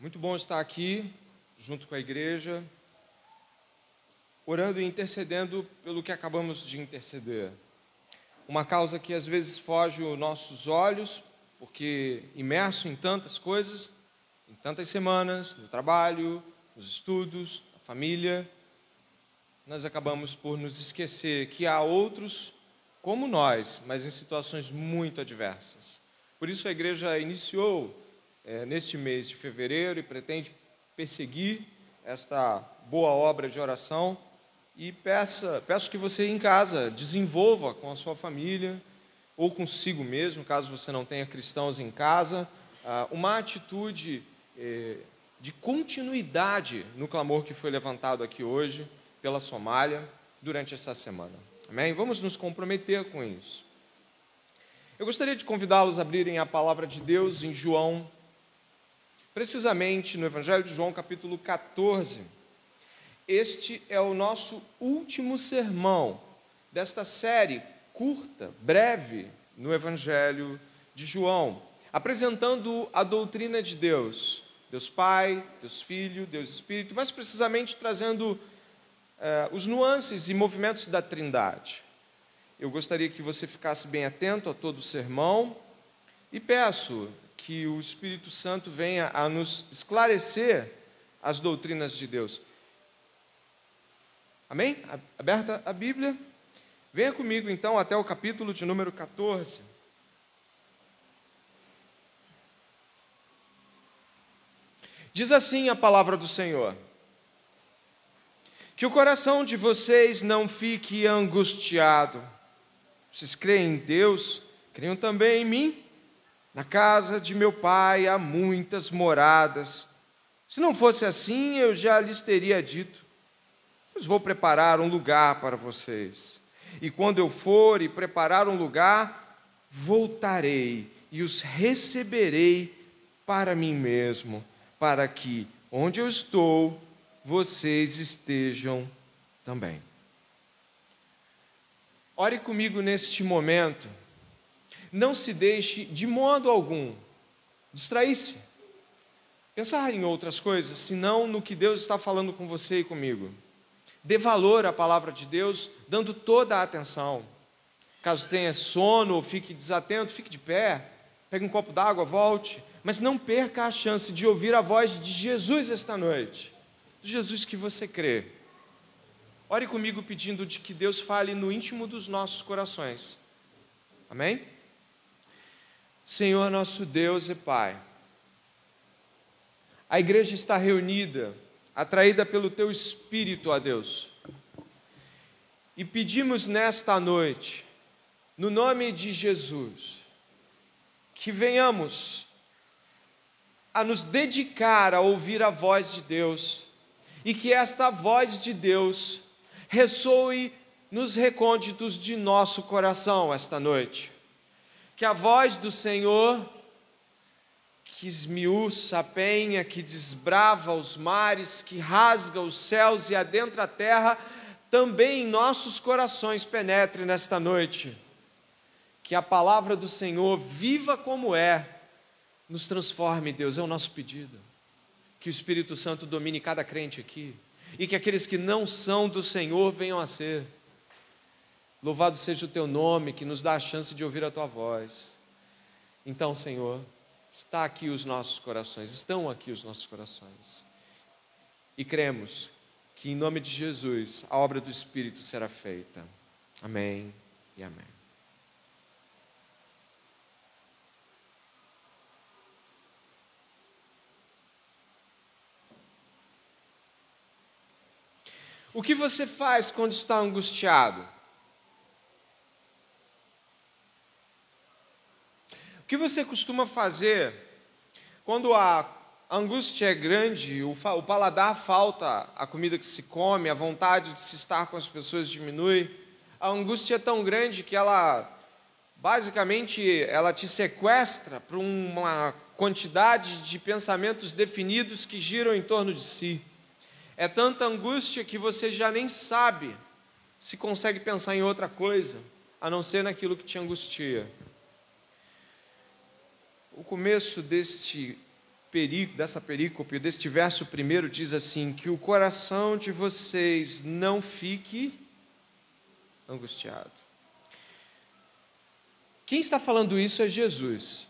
Muito bom estar aqui, junto com a igreja, orando e intercedendo pelo que acabamos de interceder. Uma causa que às vezes foge aos nossos olhos, porque imerso em tantas coisas, em tantas semanas, no trabalho, nos estudos, na família, nós acabamos por nos esquecer que há outros como nós, mas em situações muito adversas. Por isso a igreja iniciou é, neste mês de fevereiro e pretende perseguir esta boa obra de oração e peça, peço que você em casa desenvolva com a sua família ou consigo mesmo, caso você não tenha cristãos em casa, ah, uma atitude eh, de continuidade no clamor que foi levantado aqui hoje pela Somália durante esta semana. Amém? Vamos nos comprometer com isso. Eu gostaria de convidá-los a abrirem a palavra de Deus em João, precisamente no Evangelho de João, capítulo 14. Este é o nosso último sermão desta série curta, breve, no Evangelho de João, apresentando a doutrina de Deus, Deus Pai, Deus Filho, Deus Espírito, mas precisamente trazendo eh, os nuances e movimentos da Trindade. Eu gostaria que você ficasse bem atento a todo o sermão e peço que o Espírito Santo venha a nos esclarecer as doutrinas de Deus. Amém? Aberta a Bíblia. Venha comigo então até o capítulo de número 14. Diz assim a palavra do Senhor. Que o coração de vocês não fique angustiado. Vocês creem em Deus, creiam também em mim. Na casa de meu pai há muitas moradas. Se não fosse assim, eu já lhes teria dito: Pois vou preparar um lugar para vocês. E quando eu for e preparar um lugar, voltarei e os receberei para mim mesmo, para que onde eu estou, vocês estejam também. Ore comigo neste momento. Não se deixe de modo algum distrair-se, pensar em outras coisas, senão no que Deus está falando com você e comigo. Dê valor à palavra de Deus, dando toda a atenção. Caso tenha sono ou fique desatento, fique de pé, pegue um copo d'água, volte, mas não perca a chance de ouvir a voz de Jesus esta noite do Jesus que você crê. Ore comigo pedindo de que Deus fale no íntimo dos nossos corações. Amém? Senhor nosso Deus e Pai, a igreja está reunida, atraída pelo Teu Espírito, a Deus. E pedimos nesta noite, no nome de Jesus, que venhamos a nos dedicar a ouvir a voz de Deus e que esta voz de Deus ressoe nos recônditos de nosso coração esta noite. Que a voz do Senhor, que esmiuça a penha, que desbrava os mares, que rasga os céus e adentra a terra, também em nossos corações penetre nesta noite. Que a palavra do Senhor, viva como é, nos transforme, Deus, é o nosso pedido que o Espírito Santo domine cada crente aqui e que aqueles que não são do Senhor venham a ser. Louvado seja o teu nome que nos dá a chance de ouvir a tua voz. Então, Senhor, está aqui os nossos corações, estão aqui os nossos corações. E cremos que em nome de Jesus a obra do Espírito será feita. Amém e amém. O que você faz quando está angustiado? Que você costuma fazer quando a angústia é grande, o, paladar falta a comida que se come, a vontade de se estar com as pessoas diminui? A angústia é tão grande que ela, basicamente, ela te sequestra para uma quantidade de pensamentos definidos que giram em torno de si. É tanta angústia que você já nem sabe se consegue pensar em outra coisa, a não ser naquilo que te angustia. O começo deste dessa perícope, deste verso primeiro, diz assim: que o coração de vocês não fique angustiado. Quem está falando isso é Jesus.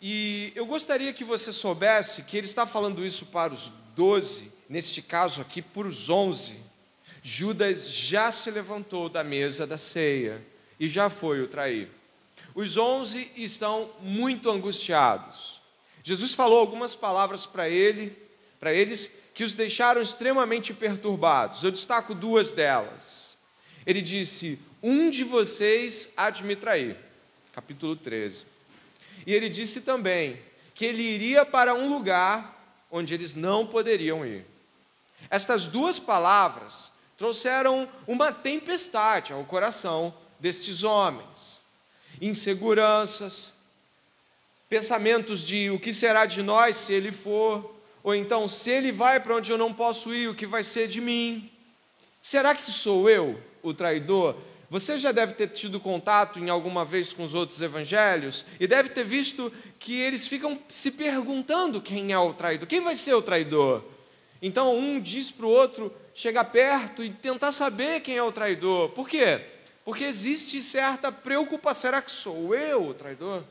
E eu gostaria que você soubesse que ele está falando isso para os doze, neste caso aqui, por os onze. Judas já se levantou da mesa da ceia e já foi o trair. Os onze estão muito angustiados. Jesus falou algumas palavras para ele, para eles que os deixaram extremamente perturbados. Eu destaco duas delas. Ele disse: "Um de vocês há de me trair." Capítulo 13. E ele disse também que ele iria para um lugar onde eles não poderiam ir. Estas duas palavras trouxeram uma tempestade ao coração destes homens. Inseguranças, pensamentos de o que será de nós se ele for, ou então se ele vai para onde eu não posso ir, o que vai ser de mim? Será que sou eu o traidor? Você já deve ter tido contato em alguma vez com os outros evangelhos e deve ter visto que eles ficam se perguntando quem é o traidor, quem vai ser o traidor. Então um diz para o outro chegar perto e tentar saber quem é o traidor. Por quê? Porque existe certa preocupação: será que sou eu o traidor?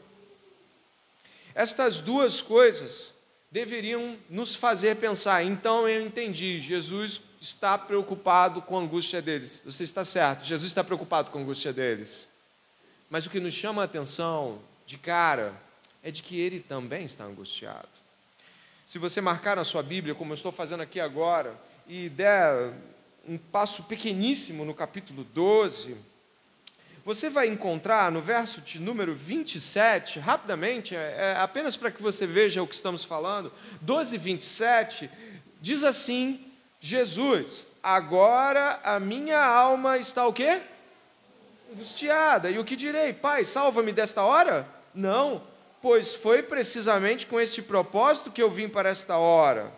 Estas duas coisas deveriam nos fazer pensar. Então eu entendi, Jesus está preocupado com a angústia deles. Você está certo, Jesus está preocupado com a angústia deles. Mas o que nos chama a atenção de cara é de que ele também está angustiado. Se você marcar na sua Bíblia, como eu estou fazendo aqui agora, e der um passo pequeníssimo no capítulo 12, você vai encontrar no verso de número 27, rapidamente, é, é apenas para que você veja o que estamos falando, 12, 27, diz assim Jesus, agora a minha alma está o quê? Angustiada. E o que direi? Pai, salva-me desta hora? Não, pois foi precisamente com este propósito que eu vim para esta hora.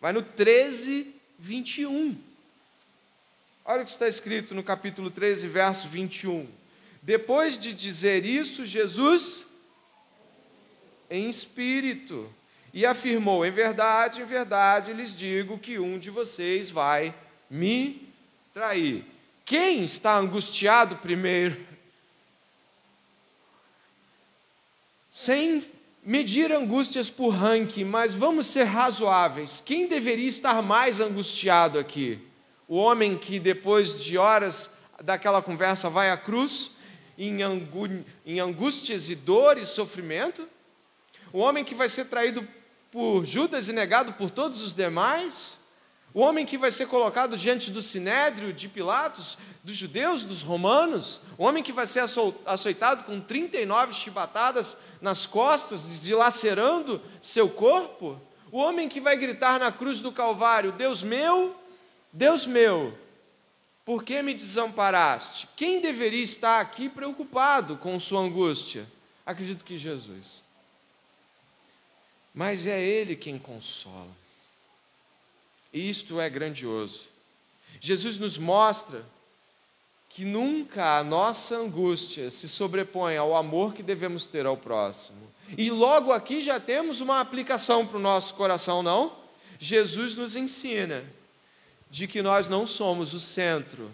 Vai no 13, 21. Olha o que está escrito no capítulo 13, verso 21. Depois de dizer isso, Jesus, em espírito, e afirmou: Em verdade, em verdade lhes digo que um de vocês vai me trair. Quem está angustiado primeiro? Sem medir angústias por ranking, mas vamos ser razoáveis. Quem deveria estar mais angustiado aqui? O homem que depois de horas daquela conversa vai à cruz, em, angústias e dores e sofrimento? O homem que vai ser traído por Judas e negado por todos os demais? O homem que vai ser colocado diante do sinédrio de Pilatos, dos judeus, dos romanos? O homem que vai ser açoitado com 39 chibatadas nas costas, dilacerando seu corpo? O homem que vai gritar na cruz do Calvário: Deus meu, Deus meu, por que me desamparaste? Quem deveria estar aqui preocupado com sua angústia? Acredito que Jesus mas é Ele quem consola. E isto é grandioso. Jesus nos mostra que nunca a nossa angústia se sobrepõe ao amor que devemos ter ao próximo. E logo aqui já temos uma aplicação para o nosso coração, não? Jesus nos ensina de que nós não somos o centro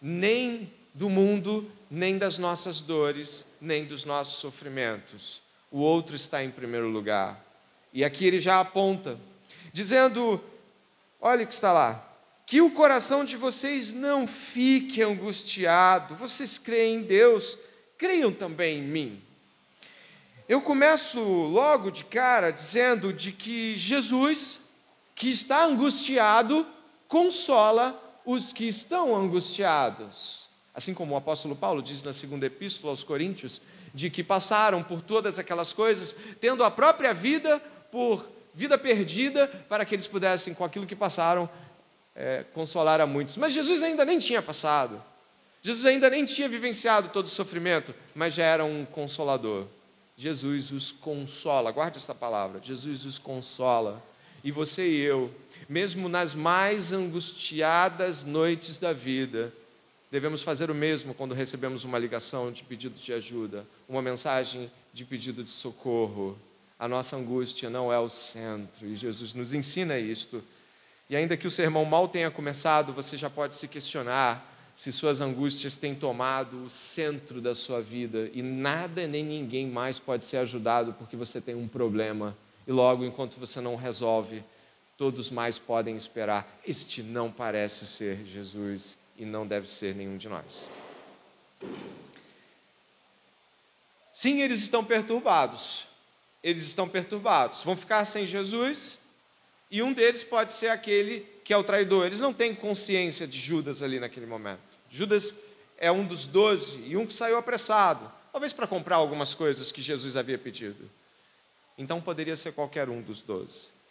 nem do mundo, nem das nossas dores, nem dos nossos sofrimentos. O outro está em primeiro lugar. E aqui ele já aponta, dizendo: olha o que está lá, que o coração de vocês não fique angustiado, vocês creem em Deus, creiam também em mim. Eu começo logo de cara dizendo de que Jesus, que está angustiado, consola os que estão angustiados. Assim como o apóstolo Paulo diz na segunda epístola aos Coríntios, de que passaram por todas aquelas coisas, tendo a própria vida por vida perdida para que eles pudessem, com aquilo que passaram, é, consolar a muitos. Mas Jesus ainda nem tinha passado. Jesus ainda nem tinha vivenciado todo o sofrimento, mas já era um consolador. Jesus os consola, guarde esta palavra: Jesus os consola. E você e eu, mesmo nas mais angustiadas noites da vida, devemos fazer o mesmo quando recebemos uma ligação de pedido de ajuda, uma mensagem de pedido de socorro A nossa angústia não é o centro, e Jesus nos ensina isto. E ainda que o sermão mal tenha começado, você já pode se questionar se suas angústias têm tomado o centro da sua vida e nada nem ninguém mais pode ser ajudado porque você tem um problema e logo, enquanto você não resolve, todos mais podem esperar. Este não parece ser Jesus e não deve ser nenhum de nós. Sim, eles estão perturbados. Eles estão perturbados. Vão ficar sem Jesus e um deles pode ser aquele que é o traidor. Eles não têm consciência de Judas ali naquele momento. Judas é um dos doze e um que saiu apressado, talvez para comprar algumas coisas que Jesus havia pedido. Então poderia ser qualquer um dos doze.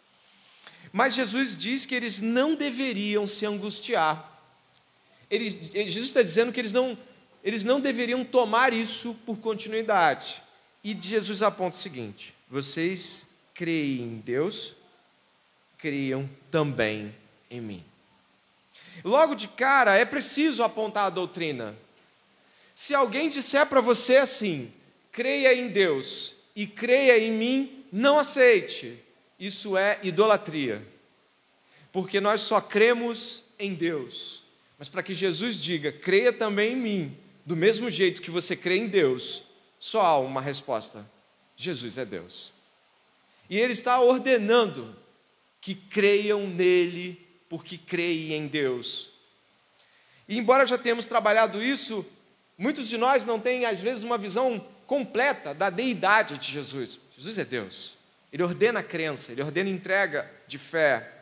Mas Jesus diz que eles não deveriam se angustiar. Ele, Jesus está dizendo que eles não, eles não deveriam tomar isso por continuidade. E Jesus aponta o seguinte: vocês creem em Deus, creiam também em mim. Logo de cara, é preciso apontar a doutrina. Se alguém disser para você assim, creia em Deus e creia em mim, não aceite. Isso é idolatria. Porque nós só cremos em Deus. Mas para que Jesus diga, creia também em mim, do mesmo jeito que você crê em Deus, só há uma resposta: Jesus é Deus. E Ele está ordenando que creiam nele porque creem em Deus. E embora já tenhamos trabalhado isso, muitos de nós não têm, às vezes, uma visão completa da deidade de Jesus. Jesus é Deus. Ele ordena a crença, ele ordena a entrega de fé.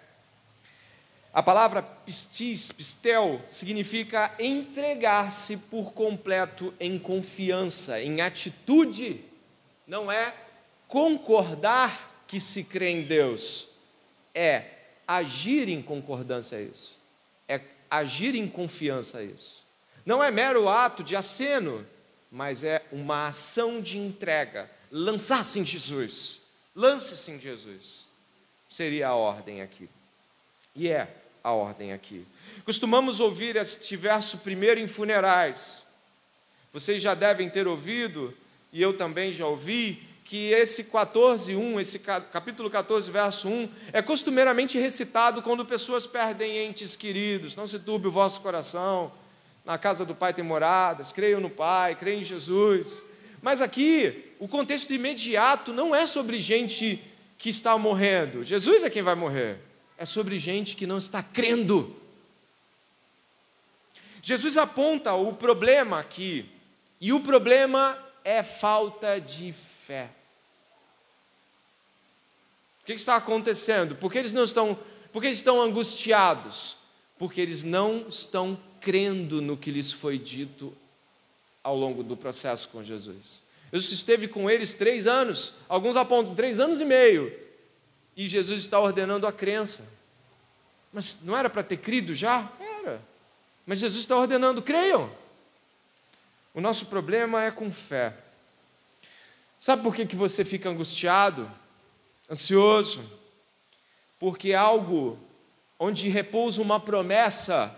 A palavra pistis, pistel, significa entregar-se por completo em confiança, em atitude. Não é concordar que se crê em Deus, é agir em concordância a isso, é agir em confiança a isso. Não é mero ato de aceno, mas é uma ação de entrega. Lançar-se em Jesus, lance-se em Jesus, seria a ordem aqui. E é a ordem aqui. Costumamos ouvir este verso primeiro em funerais. Vocês já devem ter ouvido, e eu também já ouvi, que esse 14, 1, esse capítulo 14, verso 1, é costumeiramente recitado quando pessoas perdem entes queridos. Não se turbe o vosso coração, na casa do Pai tem moradas, creiam no Pai, creiam em Jesus. Mas aqui, o contexto imediato não é sobre gente que está morrendo. Jesus é quem vai morrer. É sobre gente que não está crendo. Jesus aponta o problema aqui, e o problema é falta de fé. O que está acontecendo? Por que eles não estão, por eles estão angustiados? Porque eles não estão crendo no que lhes foi dito ao longo do processo com Jesus. Jesus esteve com eles três anos, alguns apontam três anos e meio, e Jesus está ordenando a crença. Mas não era para ter crido já? Era. Mas Jesus está ordenando, creiam. O nosso problema é com fé. Sabe por que, que você fica angustiado? ansioso, porque algo onde repousa uma promessa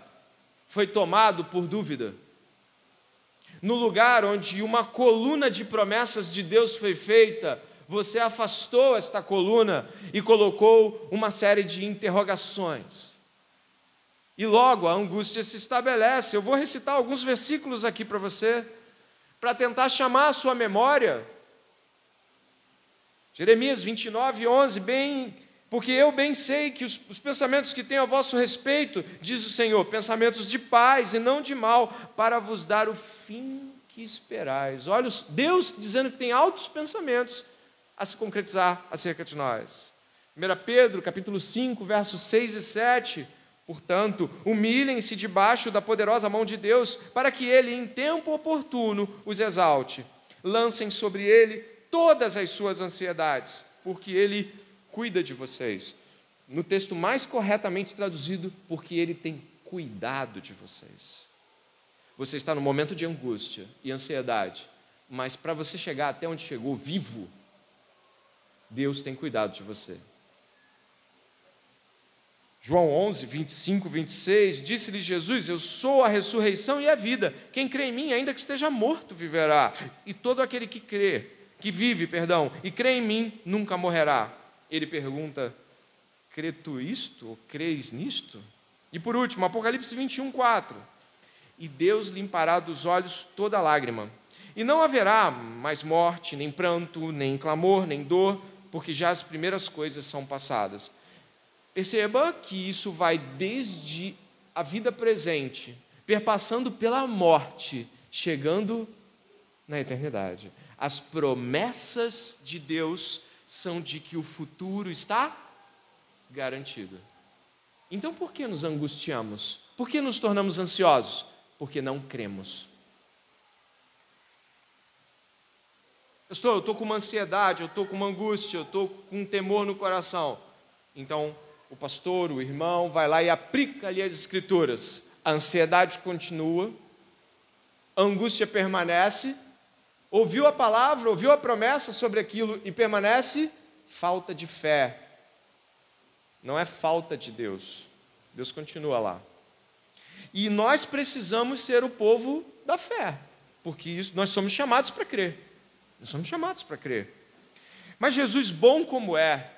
foi tomado por dúvida. No lugar onde uma coluna de promessas de Deus foi feita, você afastou esta coluna e colocou uma série de interrogações. E logo a angústia se estabelece. Eu vou recitar alguns versículos aqui para você, para tentar chamar a sua memória Jeremias 29, 11, bem, porque eu bem sei que os, os, pensamentos que tenho a vosso respeito, diz o Senhor, pensamentos de paz e não de mal, para vos dar o fim que esperais. Olha, Deus dizendo que tem altos pensamentos a se concretizar acerca de nós. 1 Pedro, capítulo 5, versos 6 e 7, Portanto, humilhem-se debaixo da poderosa mão de Deus, para que Ele, em tempo oportuno, os exalte. Lancem sobre Ele todas as suas ansiedades, porque Ele cuida de vocês. No texto mais corretamente traduzido, porque Ele tem cuidado de vocês. Você está no momento de angústia e ansiedade, mas para você chegar até onde chegou vivo, Deus tem cuidado de você. João 11, 25, 26, disse-lhe Jesus: Eu sou a ressurreição e a vida. Quem crê em mim, ainda que esteja morto, viverá. E todo aquele que crê que vive, perdão, e crê em mim, nunca morrerá. Ele pergunta: Crê tu isto? Ou crês nisto? E por último, Apocalipse 21, 4. E Deus limpará dos olhos toda lágrima. E não haverá mais morte, nem pranto, nem clamor, nem dor, porque já as primeiras coisas são passadas. Perceba que isso vai desde a vida presente, perpassando pela morte, chegando na eternidade. As promessas de Deus são de que o futuro está garantido. Então por que nos angustiamos? Por que nos tornamos ansiosos? Porque não cremos. Estou, eu estou com uma ansiedade, eu estou com uma angústia, eu estou com um temor no coração. Então, o pastor, o irmão, vai lá e aplica ali as escrituras. A ansiedade continua, a angústia permanece, ouviu a palavra, ouviu a promessa sobre aquilo e permanece, falta de fé, não é falta de Deus. Deus continua lá. E nós precisamos ser o povo da fé, porque isso, nós somos chamados para crer. Nós somos chamados para crer. Mas Jesus, bom como é,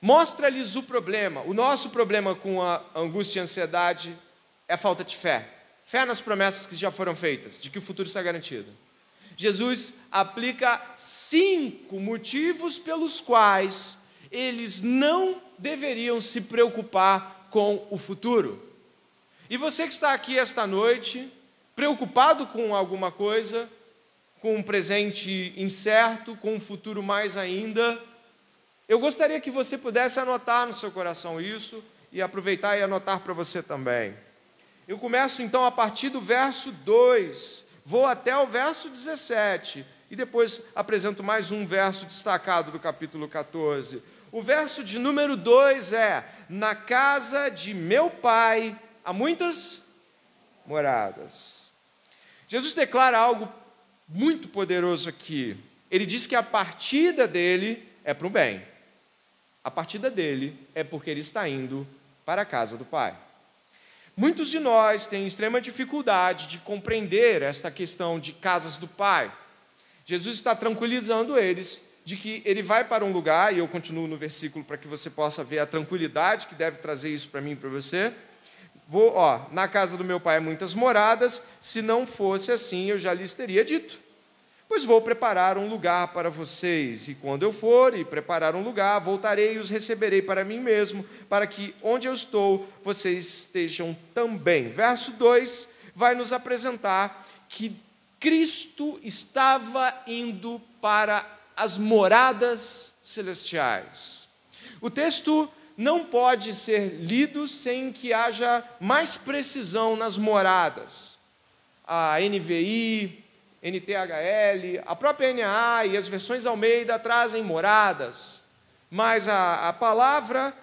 mostra-lhes o problema. O nosso problema com a angústia e a ansiedade é a falta de fé. Fé nas promessas que já foram feitas, de que o futuro está garantido. Jesus aplica cinco motivos pelos quais eles não deveriam se preocupar com o futuro. E você que está aqui esta noite, preocupado com alguma coisa, com um presente incerto, com um futuro mais ainda, eu gostaria que você pudesse anotar no seu coração isso e aproveitar e anotar para você também. Eu começo então a partir do verso 2, vou até o verso 17 e depois apresento mais um verso destacado do capítulo 14. O verso de número 2 é: Na casa de meu pai há muitas moradas. Jesus declara algo muito poderoso aqui. Ele diz que a partida dele é para o bem. A partida dele é porque ele está indo para a casa do Pai. Muitos de nós têm extrema dificuldade de compreender esta questão de casas do Pai. Jesus está tranquilizando eles de que ele vai para um lugar, e eu continuo no versículo para que você possa ver a tranquilidade que deve trazer isso para mim e para você. Vou, ó, na casa do meu pai há muitas moradas, se não fosse assim, eu já lhes teria dito. Pois vou preparar um lugar para vocês, e quando eu for e preparar um lugar, voltarei e os receberei para mim mesmo, para que onde eu estou, vocês estejam também. Verso 2 vai nos apresentar que Cristo estava indo para as moradas celestiais. O texto não pode ser lido sem que haja mais precisão nas moradas. A NVI, NTHL, a própria NA e as versões Almeida trazem moradas, mas a, a palavra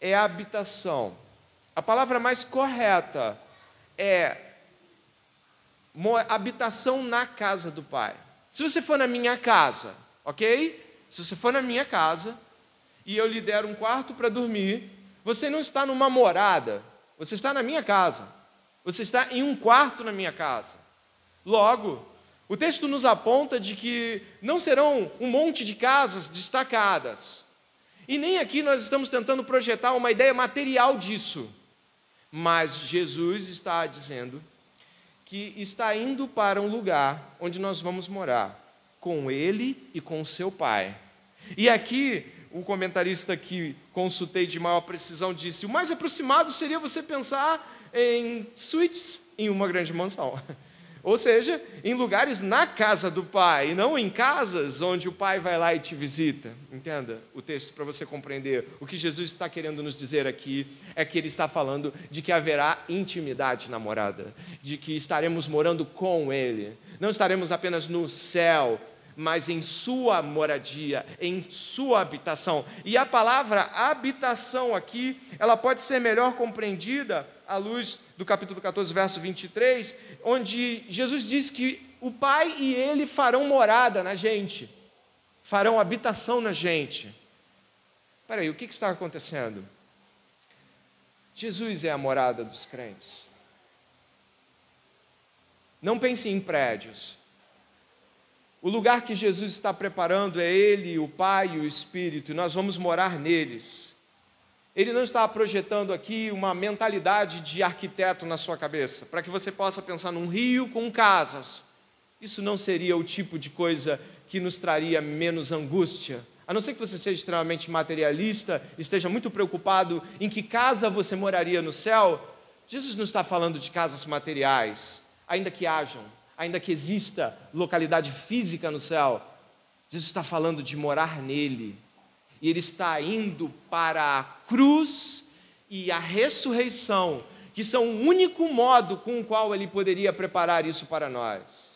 é habitação. A palavra mais correta é habitação na casa do Pai. Se você for na minha casa, ok? Se você for na minha casa e eu lhe der um quarto para dormir, você não está numa morada, você está na minha casa. Você está em um quarto na minha casa. Logo, o texto nos aponta de que não serão um monte de casas destacadas. E nem aqui nós estamos tentando projetar uma ideia material disso. Mas Jesus está dizendo que está indo para um lugar onde nós vamos morar com ele e com seu pai. E aqui, o comentarista que consultei de maior precisão disse: o mais aproximado seria você pensar em suítes em uma grande mansão. Ou seja, em lugares na casa do pai, e não em casas onde o pai vai lá e te visita. Entenda o texto para você compreender. O que Jesus está querendo nos dizer aqui é que ele está falando de que haverá intimidade na morada, de que estaremos morando com ele. Não estaremos apenas no céu, mas em sua moradia, em sua habitação. E a palavra habitação aqui, ela pode ser melhor compreendida à luz do capítulo 14, verso 23, onde Jesus diz que o Pai e Ele farão morada na gente, farão habitação na gente. Espera aí, o que está acontecendo? Jesus é a morada dos crentes. Não pense em prédios. O lugar que Jesus está preparando é Ele, o Pai e o Espírito, e nós vamos morar neles. Ele não está projetando aqui uma mentalidade de arquiteto na sua cabeça, para que você possa pensar num rio com casas. Isso não seria o tipo de coisa que nos traria menos angústia. A não ser que você seja extremamente materialista, esteja muito preocupado em que casa você moraria no céu, Jesus não está falando de casas materiais, ainda que hajam ainda que exista localidade física no céu, Jesus está falando de morar nele. E ele está indo para a cruz e a ressurreição, que são o único modo com o qual ele poderia preparar isso para nós.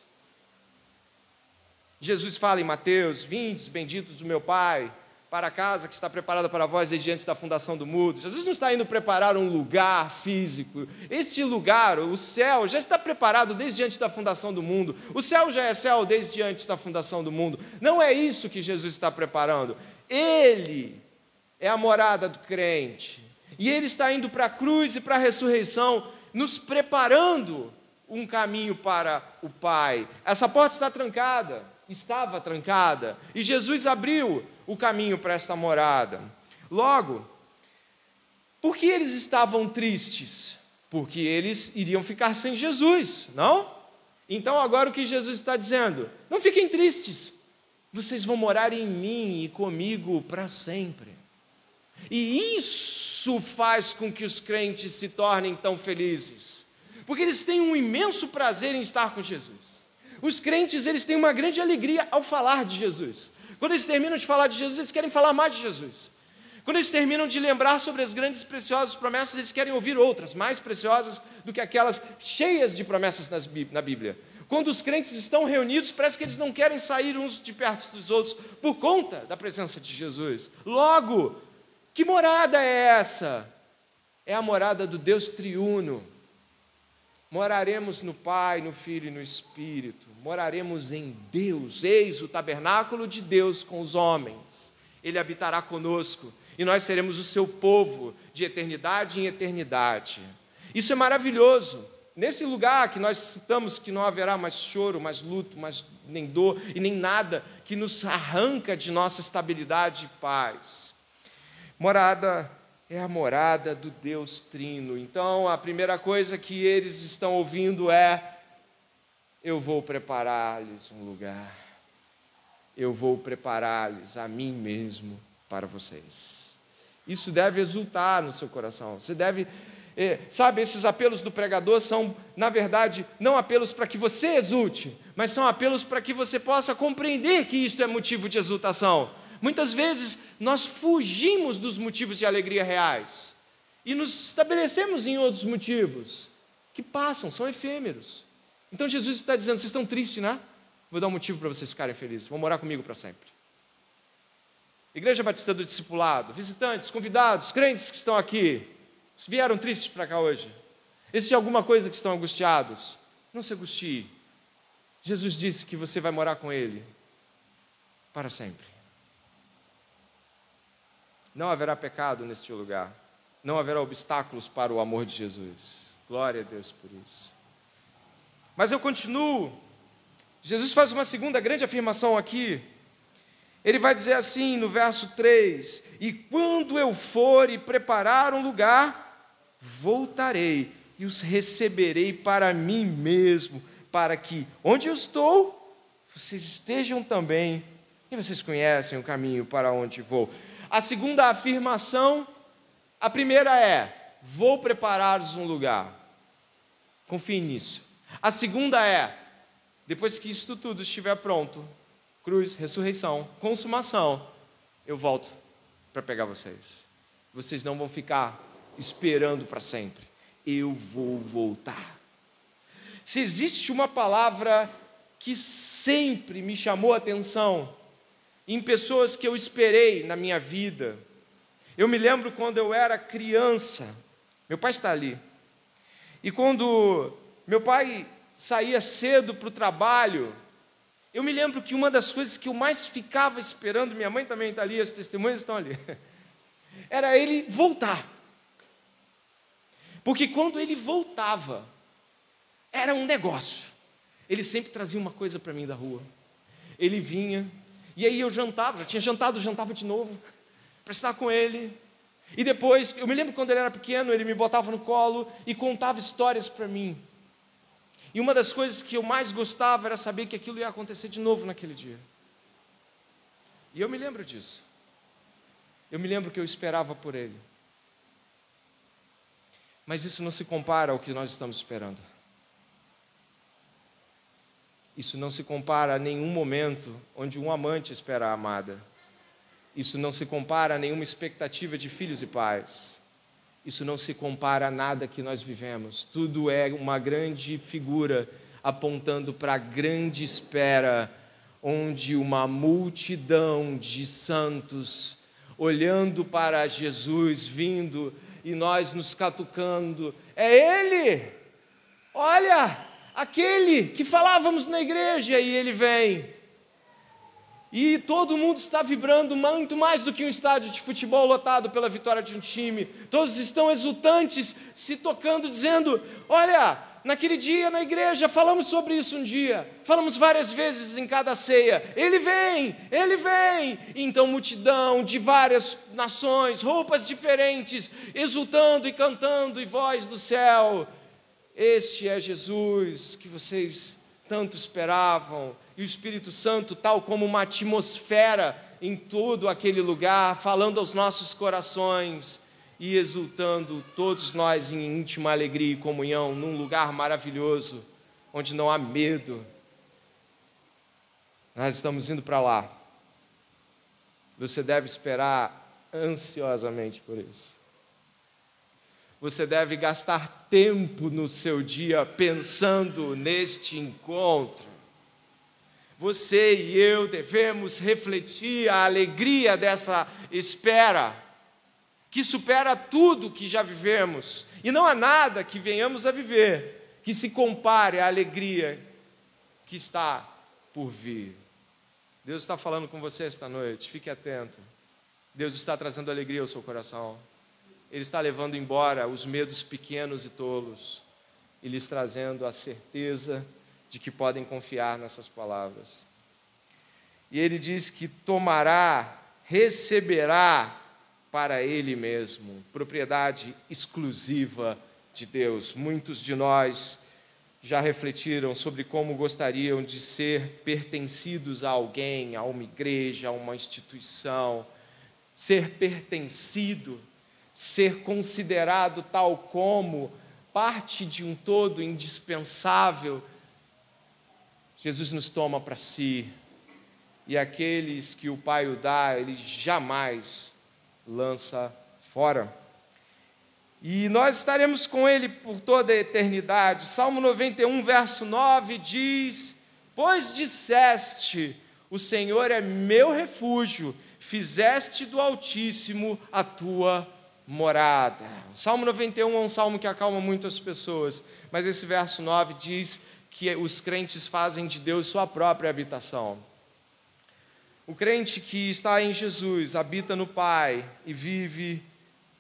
Jesus fala em Mateus: Vindes, benditos do meu Pai, para a casa que está preparada para vós desde antes da fundação do mundo. Jesus não está indo preparar um lugar físico. Este lugar, o céu, já está preparado desde antes da fundação do mundo. O céu já é céu desde antes da fundação do mundo. Não é isso que Jesus está preparando. Ele é a morada do crente. E ele está indo para a cruz e para a ressurreição, nos preparando um caminho para o Pai. Essa porta está trancada, estava trancada, e Jesus abriu o caminho para esta morada. Logo, por que eles estavam tristes? Porque eles iriam ficar sem Jesus, não? Então agora o que Jesus está dizendo? Não fiquem tristes, vocês vão morar em mim e comigo para sempre. E isso faz com que os crentes se tornem tão felizes, porque eles têm um imenso prazer em estar com Jesus. Os crentes, eles têm uma grande alegria ao falar de Jesus. Quando eles terminam de falar de Jesus, eles querem falar mais de Jesus. Quando eles terminam de lembrar sobre as grandes e preciosas promessas, eles querem ouvir outras, mais preciosas do que aquelas cheias de promessas na Bíblia. Quando os crentes estão reunidos, parece que eles não querem sair uns de perto dos outros por conta da presença de Jesus. Logo, que morada é essa? É a morada do Deus triuno. Moraremos no Pai, no Filho e no Espírito moraremos em Deus. Eis o tabernáculo de Deus com os homens. Ele habitará conosco e nós seremos o seu povo de eternidade em eternidade. Isso é maravilhoso. Nesse lugar que nós citamos que não haverá mais choro, mais luto, mais nem dor e nem nada que nos arranca de nossa estabilidade e paz. Morada é a morada do Deus Trino. Então, a primeira coisa que eles estão ouvindo é eu vou preparar-lhes um lugar. Eu vou preparar-lhes a mim mesmo para vocês. Isso deve exultar no seu coração. Você deve. É, sabe, esses apelos do pregador são, na verdade, não apelos para que você exulte, mas são apelos para que você possa compreender que isto é motivo de exultação. Muitas vezes nós fugimos dos motivos de alegria reais e nos estabelecemos em outros motivos que passam, são efêmeros. Então Jesus está dizendo: vocês estão tristes, né? Vou dar um motivo para vocês ficarem felizes. Vão morar comigo para sempre. Igreja Batista do Discipulado, visitantes, convidados, crentes que estão aqui, vieram tristes para cá hoje. Existe alguma coisa que estão angustiados? Não se angustie. Jesus disse que você vai morar com Ele para sempre. Não haverá pecado neste lugar. Não haverá obstáculos para o amor de Jesus. Glória a Deus por isso. Mas eu continuo. Jesus faz uma segunda grande afirmação aqui. Ele vai dizer assim no verso 3: E quando eu for e preparar um lugar, voltarei e os receberei para mim mesmo, para que onde eu estou, vocês estejam também. E vocês conhecem o caminho para onde vou. A segunda afirmação, a primeira é: vou preparar-vos um lugar. Confie nisso. A segunda é, depois que isso tudo estiver pronto, cruz, ressurreição, consumação, eu volto para pegar vocês. Vocês não vão ficar esperando para sempre. Eu vou voltar. Se existe uma palavra que sempre me chamou a atenção em pessoas que eu esperei na minha vida, eu me lembro quando eu era criança, meu pai está ali, e quando meu pai saía cedo para o trabalho. Eu me lembro que uma das coisas que eu mais ficava esperando, minha mãe também está ali, as testemunhas estão ali, era ele voltar. Porque quando ele voltava, era um negócio. Ele sempre trazia uma coisa para mim da rua. ele vinha, e aí eu jantava, já tinha jantado, jantava de novo, para estar com ele. E depois, eu me lembro quando ele era pequeno, ele me botava no colo e contava histórias para mim. E uma das coisas que eu mais gostava era saber que aquilo ia acontecer de novo naquele dia. E eu me lembro disso. Eu me lembro que eu esperava por ele. Mas isso não se compara ao que nós estamos esperando. Isso não se compara a nenhum momento onde um amante espera a amada. Isso não se compara a nenhuma expectativa de filhos e pais. Isso não se compara a nada que nós vivemos. Tudo é uma grande figura apontando para a grande espera, onde uma multidão de santos olhando para Jesus vindo e nós nos catucando. É Ele! Olha! aquele que falávamos na igreja, e ele vem. E todo mundo está vibrando muito mais do que um estádio de futebol lotado pela vitória de um time. Todos estão exultantes, se tocando, dizendo: Olha, naquele dia na igreja falamos sobre isso um dia, falamos várias vezes em cada ceia. Ele vem, ele vem. Então, multidão de várias nações, roupas diferentes, exultando e cantando, e voz do céu. Este é Jesus que vocês tanto esperavam, e o Espírito Santo, tal como uma atmosfera em todo aquele lugar, falando aos nossos corações e exultando todos nós em íntima alegria e comunhão, num lugar maravilhoso, onde não há medo. Nós estamos indo para lá. Você deve esperar ansiosamente por isso. Você deve gastar tempo no seu dia pensando neste encontro. Você e eu devemos refletir a alegria dessa espera, que supera tudo que já vivemos, e não há nada que venhamos a viver que se compare à alegria que está por vir. Deus está falando com você esta noite, fique atento. Deus está trazendo alegria ao seu coração. Ele está levando embora os medos pequenos e tolos e lhes trazendo a certeza de que podem confiar nessas palavras. E ele diz que tomará, receberá para ele mesmo, propriedade exclusiva de Deus. Muitos de nós já refletiram sobre como gostariam de ser pertencidos a alguém, a uma igreja, a uma instituição. Ser pertencido ser considerado tal como parte de um todo indispensável, Jesus nos toma para si. E aqueles que o Pai o dá, ele jamais lança fora. E nós estaremos com ele por toda a eternidade. Salmo 91, verso 9 diz: Pois disseste, o Senhor é meu refúgio, fizeste do Altíssimo a tua morada. Salmo 91 é um salmo que acalma muitas pessoas, mas esse verso 9 diz que os crentes fazem de Deus sua própria habitação. O crente que está em Jesus habita no Pai e vive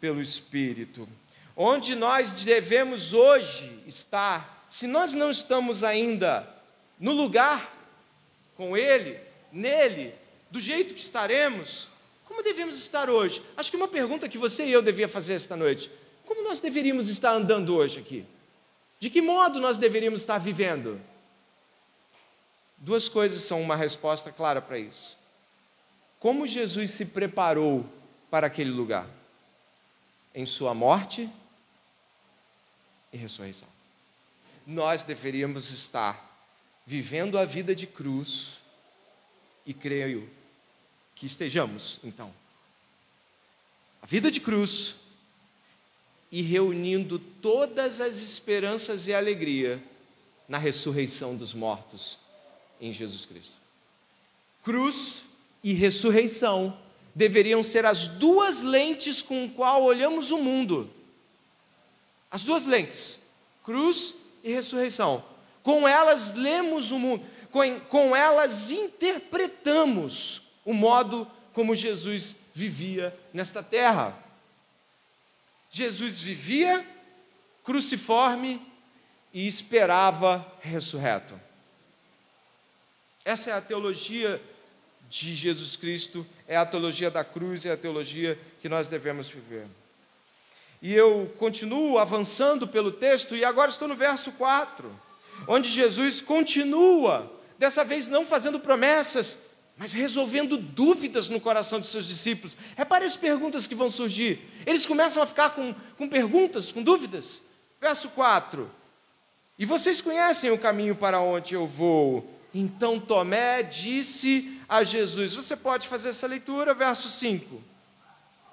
pelo Espírito. Onde nós devemos hoje estar, se nós não estamos ainda no lugar com Ele, nele, do jeito que estaremos, como devemos estar hoje? Acho que uma pergunta que você e eu devia fazer esta noite. Como nós deveríamos estar andando hoje aqui? De que modo nós deveríamos estar vivendo? Duas coisas são uma resposta clara para isso. Como Jesus se preparou para aquele lugar? Em sua morte e ressurreição. Nós deveríamos estar vivendo a vida de cruz e creio que estejamos, então. A vida de cruz e reunindo todas as esperanças e alegria na ressurreição dos mortos em Jesus Cristo. Cruz e ressurreição deveriam ser as duas lentes com qual olhamos o mundo. As duas lentes, cruz e ressurreição. Com elas lemos o mundo, com, com elas interpretamos o modo como Jesus vivia nesta terra. Jesus vivia cruciforme e esperava ressurreto. Essa é a teologia de Jesus Cristo, é a teologia da cruz, é a teologia que nós devemos viver. E eu continuo avançando pelo texto, e agora estou no verso 4, onde Jesus continua, dessa vez não fazendo promessas, mas resolvendo dúvidas no coração de seus discípulos. Repare as perguntas que vão surgir. Eles começam a ficar com, com perguntas, com dúvidas. Verso 4: E vocês conhecem o caminho para onde eu vou? Então Tomé disse a Jesus: Você pode fazer essa leitura, verso 5.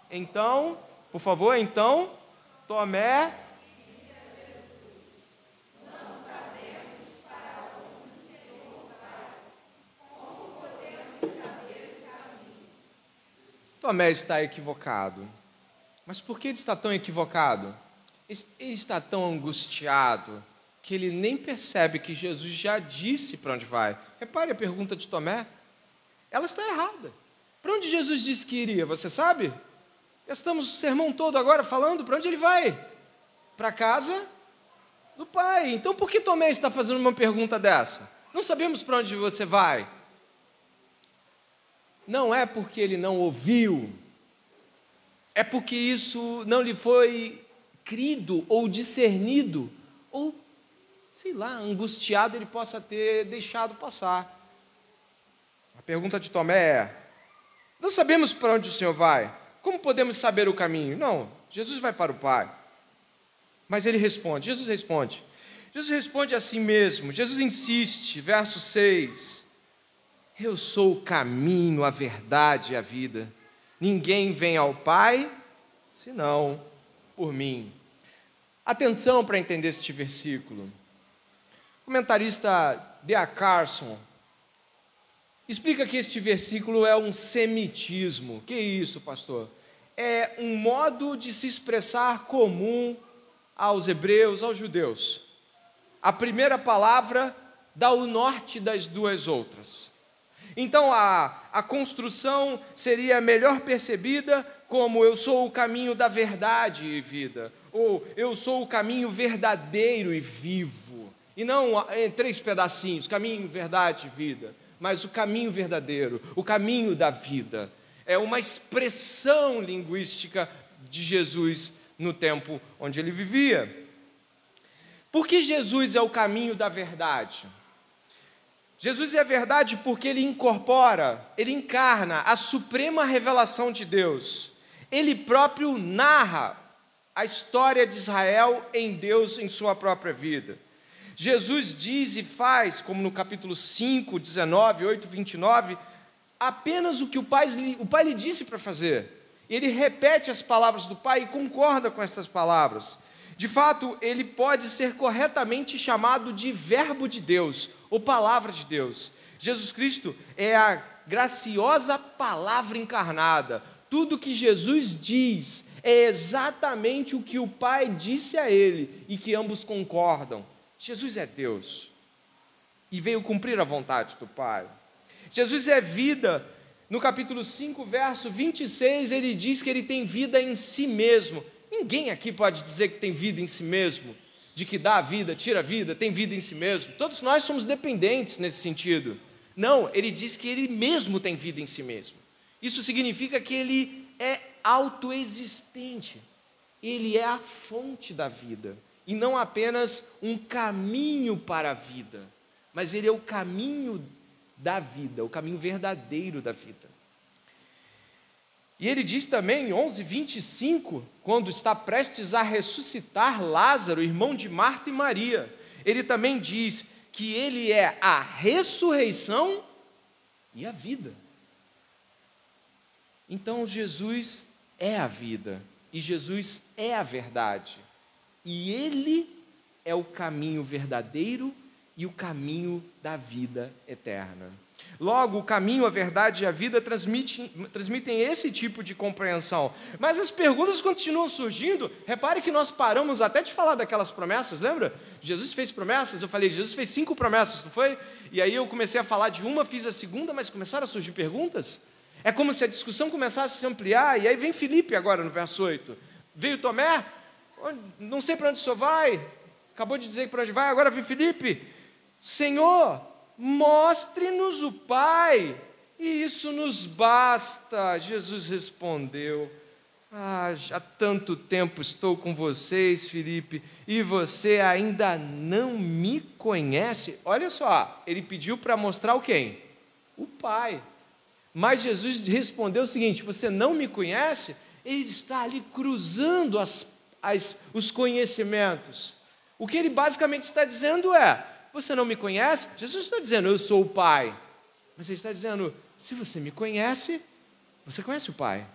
Então, por favor, então, Tomé Tomé está equivocado. Mas por que ele está tão equivocado? Ele está tão angustiado que ele nem percebe que Jesus já disse para onde vai. Repare a pergunta de Tomé. Ela está errada. Para onde Jesus disse que iria, você sabe? Estamos o sermão todo agora falando para onde ele vai? Para casa do Pai. Então por que Tomé está fazendo uma pergunta dessa? Não sabemos para onde você vai não é porque ele não ouviu, é porque isso não lhe foi crido ou discernido, ou, sei lá, angustiado ele possa ter deixado passar. Pergunta de Tomé é: não sabemos para onde o Senhor vai, como podemos saber o caminho? Não, Jesus vai para o Pai. Mas ele responde, Jesus responde. Jesus responde assim mesmo, Jesus insiste, verso 6. Eu sou o caminho, a verdade e a vida. Ninguém vem ao Pai senão por mim. Atenção para entender este versículo. O comentarista D.A. Carson explica que este versículo é um semitismo. Que isso, pastor? É um modo de se expressar comum aos hebreus, aos judeus. A primeira palavra dá o norte das duas outras. Então a, a construção seria melhor percebida como eu sou o caminho da verdade e vida, ou eu sou o caminho verdadeiro e vivo, e não em três pedacinhos caminho, verdade e vida, mas o caminho verdadeiro, o caminho da vida. É uma expressão linguística de Jesus no tempo onde ele vivia. Por que Jesus é o caminho da verdade? Jesus é a verdade porque ele incorpora, ele encarna a suprema revelação de Deus. Ele próprio narra a história de Israel em Deus em sua própria vida. Jesus diz e faz, como no capítulo 5, 19, 8, 29, apenas o que o Pai, o pai lhe disse para fazer. Ele repete as palavras do Pai e concorda com essas palavras. De fato, ele pode ser corretamente chamado de Verbo de Deus, ou Palavra de Deus. Jesus Cristo é a graciosa palavra encarnada. Tudo que Jesus diz é exatamente o que o Pai disse a ele e que ambos concordam. Jesus é Deus e veio cumprir a vontade do Pai. Jesus é vida. No capítulo 5, verso 26, ele diz que ele tem vida em si mesmo. Ninguém aqui pode dizer que tem vida em si mesmo, de que dá a vida, tira a vida, tem vida em si mesmo. Todos nós somos dependentes nesse sentido. Não, ele diz que ele mesmo tem vida em si mesmo. Isso significa que ele é autoexistente. Ele é a fonte da vida e não apenas um caminho para a vida, mas ele é o caminho da vida, o caminho verdadeiro da vida. E ele diz também, em 11, 25, quando está prestes a ressuscitar Lázaro, irmão de Marta e Maria, ele também diz que ele é a ressurreição e a vida. Então Jesus é a vida, e Jesus é a verdade, e ele é o caminho verdadeiro e o caminho da vida eterna. Logo, o caminho, a verdade e a vida transmitem, transmitem esse tipo de compreensão. Mas as perguntas continuam surgindo. Repare que nós paramos até de falar daquelas promessas, lembra? Jesus fez promessas, eu falei, Jesus fez cinco promessas, não foi? E aí eu comecei a falar de uma, fiz a segunda, mas começaram a surgir perguntas. É como se a discussão começasse a se ampliar, e aí vem Felipe agora no verso 8. Veio Tomé, não sei para onde o senhor vai, acabou de dizer para onde vai, agora vem Felipe. Senhor, mostre-nos o Pai, e isso nos basta. Jesus respondeu. Ah, já tanto tempo estou com vocês, Felipe, e você ainda não me conhece. Olha só, ele pediu para mostrar o quem? O Pai. Mas Jesus respondeu o seguinte: Você não me conhece? Ele está ali cruzando as, as, os conhecimentos. O que ele basicamente está dizendo é: Você não me conhece? Jesus está dizendo, Eu sou o Pai. Mas ele está dizendo: Se você me conhece, você conhece o Pai.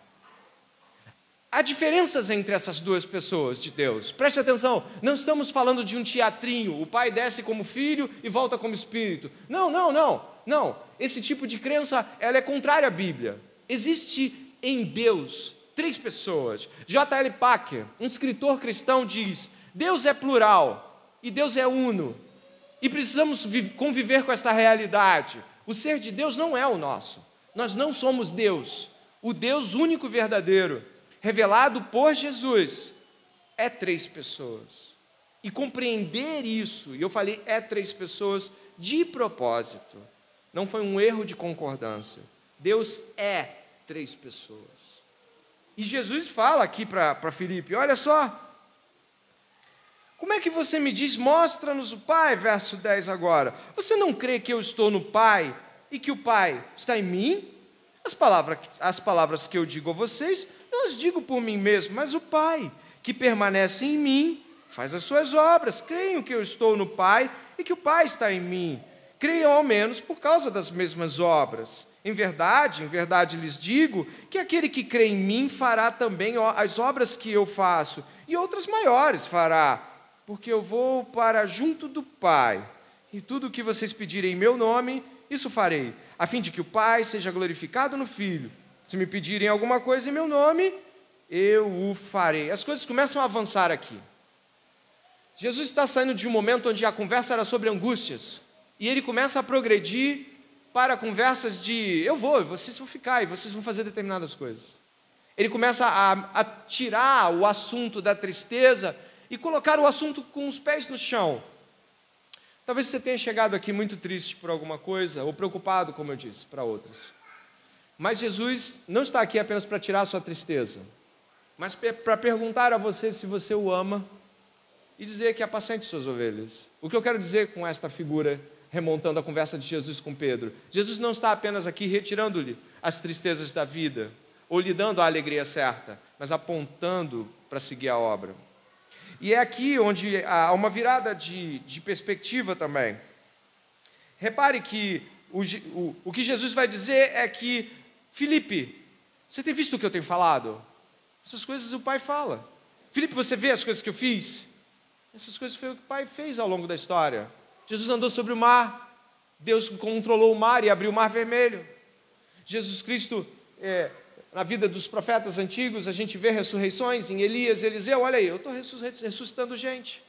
Há diferenças entre essas duas pessoas de Deus. Preste atenção, não estamos falando de um teatrinho, o pai desce como filho e volta como espírito. Não, não, não, não. Esse tipo de crença, ela é contrária à Bíblia. Existe em Deus três pessoas. J.L. Packer, um escritor cristão, diz: Deus é plural e Deus é uno. E precisamos conviver com esta realidade. O ser de Deus não é o nosso. Nós não somos Deus. O Deus único e verdadeiro revelado por Jesus, é três pessoas. E compreender isso, e eu falei é três pessoas de propósito, não foi um erro de concordância. Deus é três pessoas. E Jesus fala aqui para Filipe: olha só, como é que você me diz, mostra-nos o Pai, verso 10 agora. Você não crê que eu estou no Pai e que o Pai está em mim? As palavras, as palavras que eu digo a vocês não as digo por mim mesmo, mas o Pai, que permanece em mim, faz as suas obras. Creiam que eu estou no Pai e que o Pai está em mim. Creiam ao menos por causa das mesmas obras. Em verdade, em verdade lhes digo que aquele que crê em mim fará também as obras que eu faço, e outras maiores fará, porque eu vou para junto do Pai. E tudo o que vocês pedirem em meu nome, isso farei, a fim de que o Pai seja glorificado no Filho. Se me pedirem alguma coisa em meu nome, eu o farei. As coisas começam a avançar aqui. Jesus está saindo de um momento onde a conversa era sobre angústias, e ele começa a progredir para conversas de eu vou, vocês vão ficar e vocês vão fazer determinadas coisas. Ele começa a, a tirar o assunto da tristeza e colocar o assunto com os pés no chão. Talvez você tenha chegado aqui muito triste por alguma coisa, ou preocupado, como eu disse, para outras. Mas Jesus não está aqui apenas para tirar a sua tristeza, mas para perguntar a você se você o ama e dizer que apacente suas ovelhas. O que eu quero dizer com esta figura, remontando a conversa de Jesus com Pedro? Jesus não está apenas aqui retirando-lhe as tristezas da vida, ou lhe dando a alegria certa, mas apontando para seguir a obra. E é aqui onde há uma virada de, de perspectiva também. Repare que o, o, o que Jesus vai dizer é que Felipe, você tem visto o que eu tenho falado? Essas coisas o pai fala. Felipe, você vê as coisas que eu fiz? Essas coisas foi o que o pai fez ao longo da história. Jesus andou sobre o mar, Deus controlou o mar e abriu o mar vermelho. Jesus Cristo, é, na vida dos profetas antigos, a gente vê ressurreições em Elias, Eliseu, olha aí, eu estou ressuscitando gente.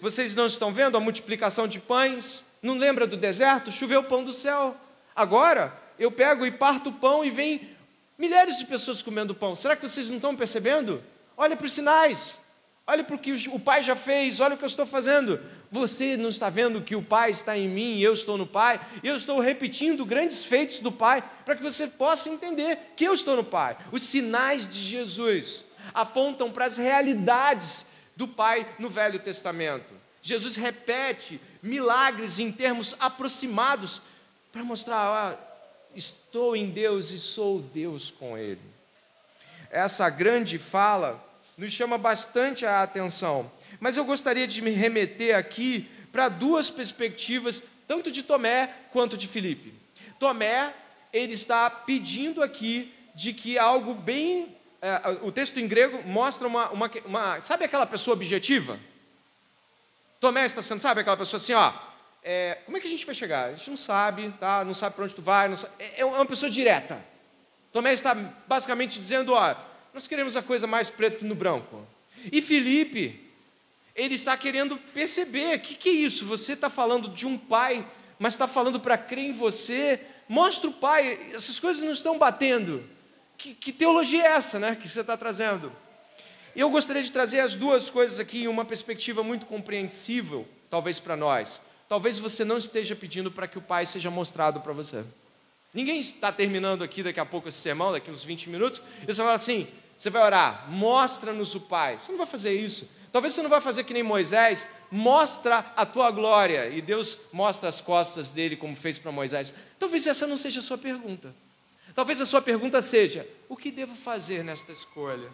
Vocês não estão vendo a multiplicação de pães? Não lembra do deserto? Choveu pão do céu. Agora, eu pego e parto o pão e vem milhares de pessoas comendo pão. Será que vocês não estão percebendo? Olha para os sinais. Olha para o que o Pai já fez, olha o que eu estou fazendo. Você não está vendo que o Pai está em mim eu estou no Pai? Eu estou repetindo grandes feitos do Pai para que você possa entender que eu estou no Pai. Os sinais de Jesus apontam para as realidades do Pai no Velho Testamento. Jesus repete milagres em termos aproximados para mostrar, ah, estou em Deus e sou Deus com Ele. Essa grande fala nos chama bastante a atenção, mas eu gostaria de me remeter aqui para duas perspectivas, tanto de Tomé quanto de Filipe. Tomé, ele está pedindo aqui de que algo bem. É, o texto em grego mostra uma, uma, uma. Sabe aquela pessoa objetiva? Tomé está sendo, sabe aquela pessoa assim, ó, é, como é que a gente vai chegar? A gente não sabe, tá? não sabe para onde tu vai, sabe, é, é uma pessoa direta. Tomé está basicamente dizendo, ó, nós queremos a coisa mais preto no branco. E Felipe, ele está querendo perceber, o que, que é isso? Você está falando de um pai, mas está falando para crer em você, mostra o pai, essas coisas não estão batendo. Que, que teologia é essa né, que você está trazendo? Eu gostaria de trazer as duas coisas aqui em uma perspectiva muito compreensível, talvez para nós. talvez você não esteja pedindo para que o Pai seja mostrado para você. Ninguém está terminando aqui daqui a pouco esse sermão, daqui uns 20 minutos, e você fala assim: você vai orar, mostra-nos o Pai. Você não vai fazer isso. Talvez você não vai fazer que nem Moisés, mostra a tua glória. E Deus mostra as costas dele, como fez para Moisés. Talvez essa não seja a sua pergunta. Talvez a sua pergunta seja: o que devo fazer nesta escolha?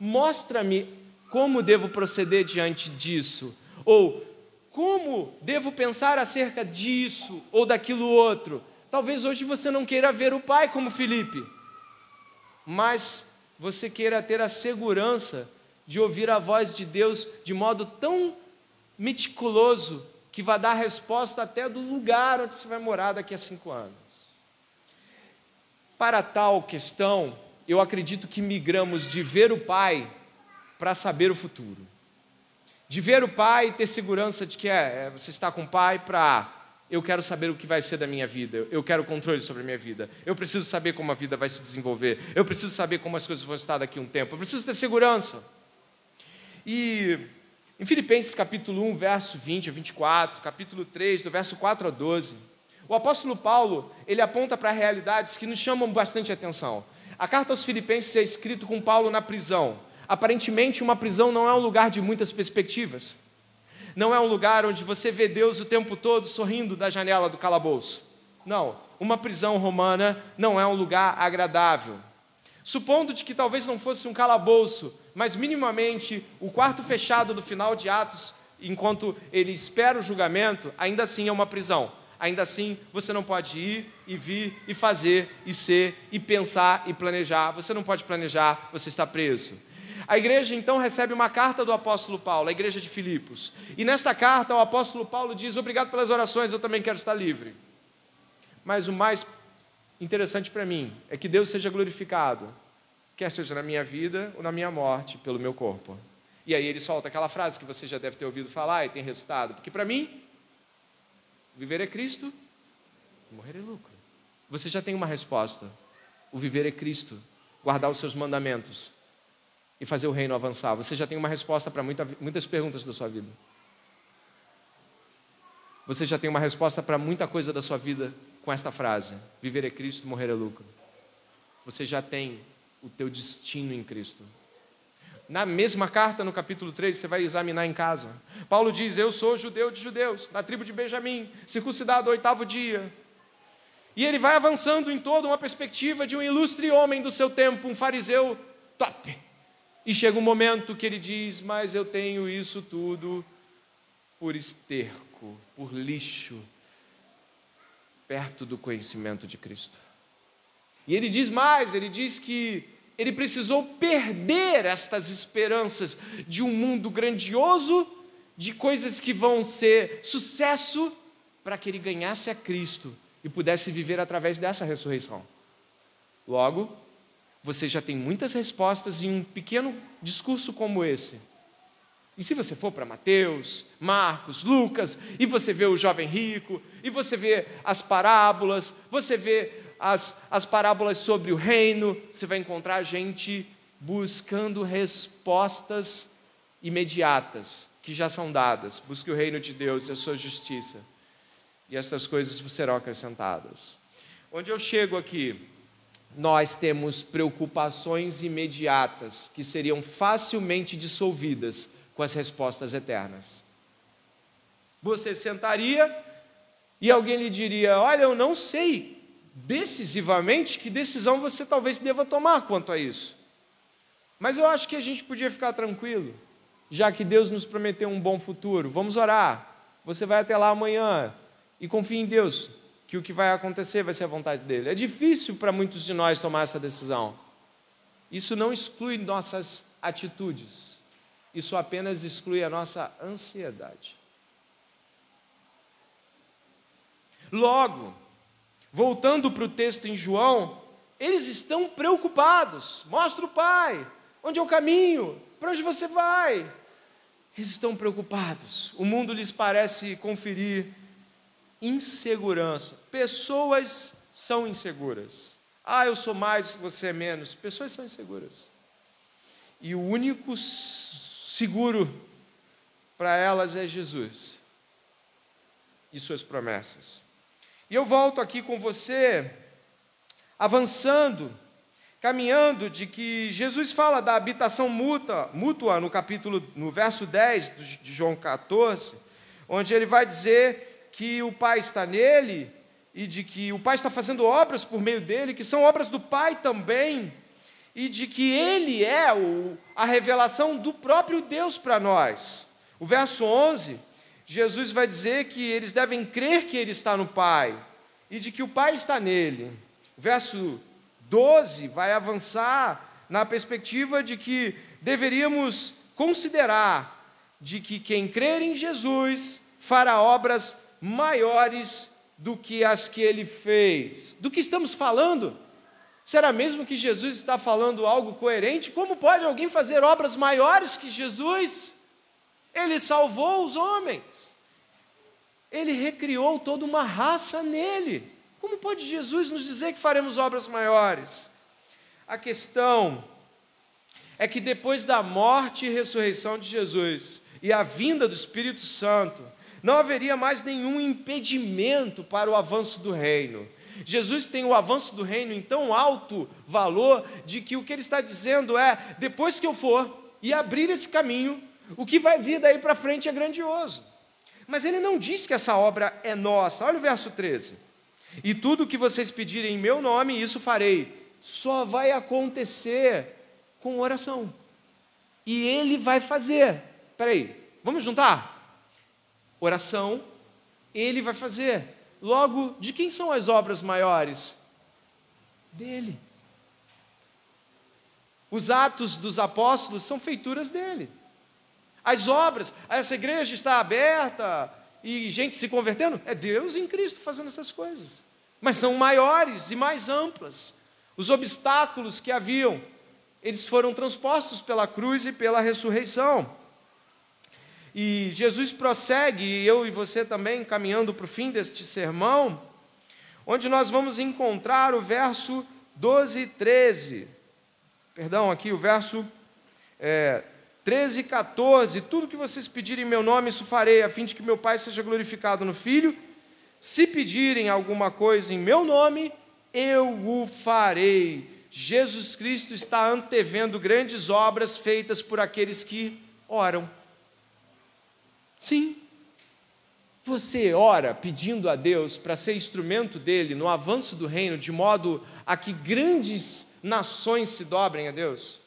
Mostra-me como devo proceder diante disso. Ou como devo pensar acerca disso ou daquilo outro. Talvez hoje você não queira ver o Pai como Felipe, mas você queira ter a segurança de ouvir a voz de Deus de modo tão meticuloso que vai dar resposta até do lugar onde você vai morar daqui a cinco anos. Para tal questão, eu acredito que migramos de ver o Pai para saber o futuro. De ver o Pai e ter segurança de que é, é você está com o Pai para eu quero saber o que vai ser da minha vida, eu quero controle sobre a minha vida, eu preciso saber como a vida vai se desenvolver, eu preciso saber como as coisas vão estar daqui a um tempo, eu preciso ter segurança. E em Filipenses capítulo 1, verso 20 a 24, capítulo 3, do verso 4 a 12, o apóstolo Paulo, ele aponta para realidades que nos chamam bastante atenção. A carta aos Filipenses é escrita com Paulo na prisão. Aparentemente, uma prisão não é um lugar de muitas perspectivas. Não é um lugar onde você vê Deus o tempo todo sorrindo da janela do calabouço. Não, uma prisão romana não é um lugar agradável. Supondo de que talvez não fosse um calabouço, mas minimamente o quarto fechado do final de Atos, enquanto ele espera o julgamento, ainda assim é uma prisão. Ainda assim, você não pode ir e vir e fazer e ser e pensar e planejar. Você não pode planejar, você está preso. A igreja então recebe uma carta do apóstolo Paulo, a igreja de Filipos. E nesta carta o apóstolo Paulo diz: Obrigado pelas orações, eu também quero estar livre. Mas o mais interessante para mim é que Deus seja glorificado quer seja na minha vida ou na minha morte, pelo meu corpo. E aí ele solta aquela frase que você já deve ter ouvido falar e tem resultado. Porque para mim, viver é Cristo, morrer é lucro. Você já tem uma resposta. O viver é Cristo, guardar os seus mandamentos e fazer o reino avançar. Você já tem uma resposta para muita, muitas perguntas da sua vida. Você já tem uma resposta para muita coisa da sua vida com esta frase: viver é Cristo, morrer é lucro. Você já tem o teu destino em Cristo. Na mesma carta, no capítulo 3, você vai examinar em casa. Paulo diz: Eu sou judeu de judeus, da tribo de Benjamim, circuncidado ao oitavo dia. E ele vai avançando em toda uma perspectiva de um ilustre homem do seu tempo, um fariseu top. E chega um momento que ele diz: Mas eu tenho isso tudo por esterco, por lixo, perto do conhecimento de Cristo. E ele diz mais: ele diz que ele precisou perder estas esperanças de um mundo grandioso, de coisas que vão ser sucesso, para que ele ganhasse a Cristo e pudesse viver através dessa ressurreição. Logo, você já tem muitas respostas em um pequeno discurso como esse. E se você for para Mateus, Marcos, Lucas, e você vê o jovem rico, e você vê as parábolas, você vê as, as parábolas sobre o reino, você vai encontrar gente buscando respostas imediatas, que já são dadas. Busque o reino de Deus e a sua justiça, e estas coisas serão acrescentadas. Onde eu chego aqui, nós temos preocupações imediatas que seriam facilmente dissolvidas com as respostas eternas. Você sentaria e alguém lhe diria: Olha, eu não sei decisivamente que decisão você talvez deva tomar quanto a isso. Mas eu acho que a gente podia ficar tranquilo, já que Deus nos prometeu um bom futuro. Vamos orar. Você vai até lá amanhã e confie em Deus que o que vai acontecer vai ser a vontade dele. É difícil para muitos de nós tomar essa decisão. Isso não exclui nossas atitudes. Isso apenas exclui a nossa ansiedade. Logo, voltando para o texto em João, eles estão preocupados. Mostra o Pai. Onde é o caminho? Para onde você vai? Eles estão preocupados. O mundo lhes parece conferir insegurança. Pessoas são inseguras. Ah, eu sou mais, você é menos. Pessoas são inseguras. E o único seguro para elas é Jesus. e suas promessas. E eu volto aqui com você, avançando, caminhando de que Jesus fala da habitação mútua, mútua no capítulo, no verso 10 de João 14, onde ele vai dizer que o Pai está nele e de que o Pai está fazendo obras por meio dele, que são obras do Pai também, e de que ele é o, a revelação do próprio Deus para nós. O verso 11, Jesus vai dizer que eles devem crer que ele está no Pai e de que o Pai está nele. O verso 12 vai avançar na perspectiva de que deveríamos considerar de que quem crer em Jesus fará obras maiores do que as que ele fez. Do que estamos falando? Será mesmo que Jesus está falando algo coerente? Como pode alguém fazer obras maiores que Jesus? Ele salvou os homens. Ele recriou toda uma raça nele. Como pode Jesus nos dizer que faremos obras maiores? A questão é que depois da morte e ressurreição de Jesus e a vinda do Espírito Santo, não haveria mais nenhum impedimento para o avanço do reino. Jesus tem o avanço do reino em tão alto valor de que o que ele está dizendo é: depois que eu for e abrir esse caminho, o que vai vir daí para frente é grandioso. Mas ele não diz que essa obra é nossa. Olha o verso 13. E tudo o que vocês pedirem em meu nome, isso farei. Só vai acontecer com oração. E ele vai fazer. Espera aí, vamos juntar? Oração, ele vai fazer. Logo, de quem são as obras maiores? Dele. Os atos dos apóstolos são feituras dele. As obras, essa igreja está aberta e gente se convertendo, é Deus em Cristo fazendo essas coisas. Mas são maiores e mais amplas. Os obstáculos que haviam, eles foram transpostos pela cruz e pela ressurreição. E Jesus prossegue, e eu e você também, caminhando para o fim deste sermão, onde nós vamos encontrar o verso 12 e 13. Perdão, aqui o verso é, 13 e 14. Tudo que vocês pedirem em meu nome, isso farei, a fim de que meu Pai seja glorificado no Filho. Se pedirem alguma coisa em meu nome, eu o farei. Jesus Cristo está antevendo grandes obras feitas por aqueles que oram. Sim. Você ora pedindo a Deus para ser instrumento dele no avanço do reino, de modo a que grandes nações se dobrem a Deus?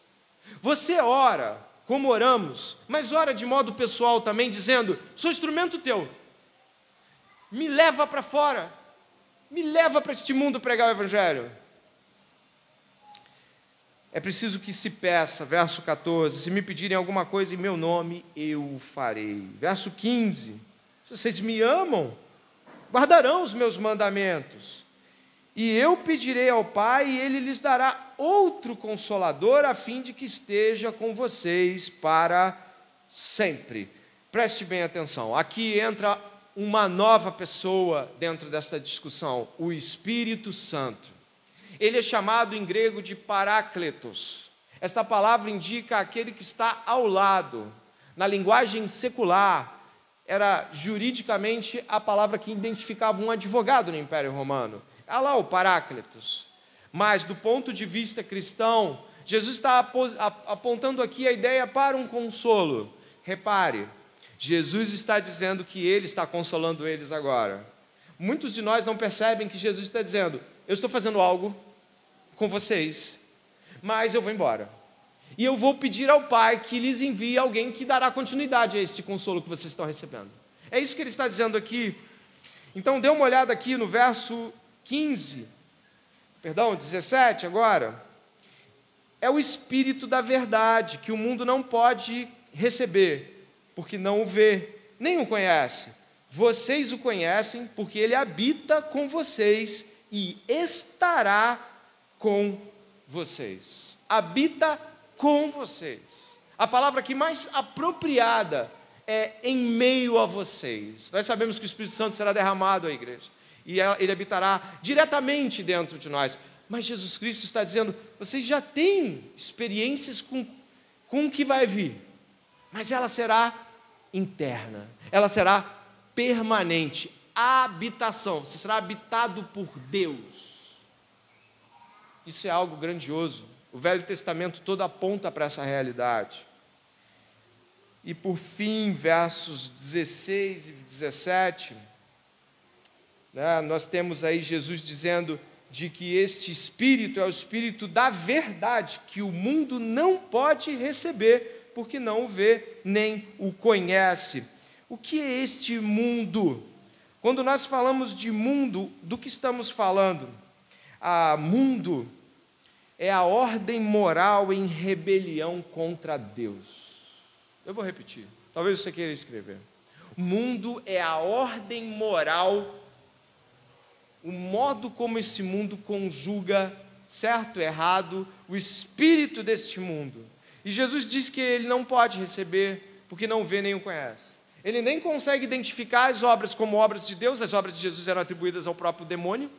Você ora, como oramos, mas ora de modo pessoal também, dizendo: sou instrumento teu, me leva para fora, me leva para este mundo pregar o Evangelho. É preciso que se peça, verso 14: se me pedirem alguma coisa em meu nome, eu o farei. Verso 15: se vocês me amam, guardarão os meus mandamentos. E eu pedirei ao Pai, e ele lhes dará outro consolador, a fim de que esteja com vocês para sempre. Preste bem atenção, aqui entra uma nova pessoa dentro desta discussão, o Espírito Santo. Ele é chamado em grego de parácletos. Esta palavra indica aquele que está ao lado. Na linguagem secular, era juridicamente a palavra que identificava um advogado no Império Romano. Olha lá o parácletos. Mas, do ponto de vista cristão, Jesus está apontando aqui a ideia para um consolo. Repare, Jesus está dizendo que ele está consolando eles agora. Muitos de nós não percebem que Jesus está dizendo: Eu estou fazendo algo com vocês, mas eu vou embora. E eu vou pedir ao Pai que lhes envie alguém que dará continuidade a este consolo que vocês estão recebendo. É isso que ele está dizendo aqui. Então, dê uma olhada aqui no verso 15, perdão, 17 agora. É o Espírito da verdade que o mundo não pode receber, porque não o vê, nem o conhece. Vocês o conhecem, porque ele habita com vocês e estará com vocês. Habita com vocês. A palavra que mais apropriada é em meio a vocês. Nós sabemos que o Espírito Santo será derramado à igreja e ele habitará diretamente dentro de nós. Mas Jesus Cristo está dizendo: vocês já têm experiências com, com o que vai vir, mas ela será interna, ela será permanente, habitação, você será habitado por Deus. Isso é algo grandioso. O Velho Testamento todo aponta para essa realidade. E por fim, versos 16 e 17, né, nós temos aí Jesus dizendo de que este Espírito é o Espírito da verdade, que o mundo não pode receber, porque não o vê nem o conhece. O que é este mundo? Quando nós falamos de mundo, do que estamos falando? A mundo é a ordem moral em rebelião contra Deus. Eu vou repetir, talvez você queira escrever. O mundo é a ordem moral, o modo como esse mundo conjuga certo, errado, o espírito deste mundo. E Jesus diz que ele não pode receber porque não vê nem o conhece. Ele nem consegue identificar as obras como obras de Deus, as obras de Jesus eram atribuídas ao próprio demônio.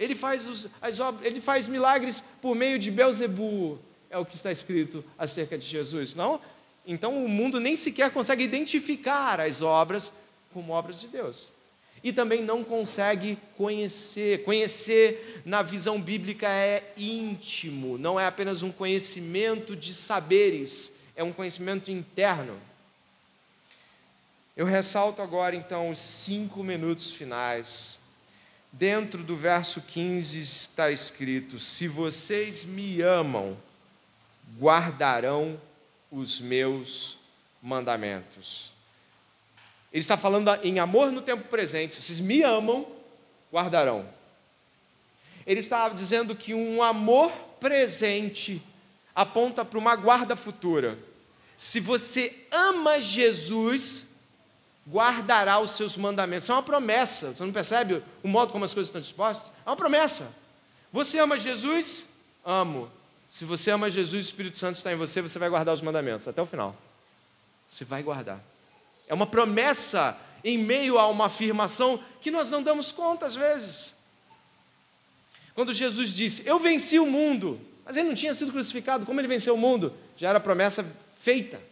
Ele faz, os, as obras, ele faz milagres por meio de Belzebu, é o que está escrito acerca de Jesus. Não? Então o mundo nem sequer consegue identificar as obras como obras de Deus. E também não consegue conhecer. Conhecer na visão bíblica é íntimo, não é apenas um conhecimento de saberes, é um conhecimento interno. Eu ressalto agora então os cinco minutos finais Dentro do verso 15 está escrito: Se vocês me amam, guardarão os meus mandamentos. Ele está falando em amor no tempo presente. Se vocês me amam, guardarão. Ele está dizendo que um amor presente aponta para uma guarda futura. Se você ama Jesus, guardará os seus mandamentos. Isso é uma promessa. Você não percebe o modo como as coisas estão dispostas? É uma promessa. Você ama Jesus? Amo. Se você ama Jesus, o Espírito Santo está em você, você vai guardar os mandamentos até o final. Você vai guardar. É uma promessa em meio a uma afirmação que nós não damos conta às vezes. Quando Jesus disse: Eu venci o mundo, mas ele não tinha sido crucificado, como ele venceu o mundo? Já era promessa feita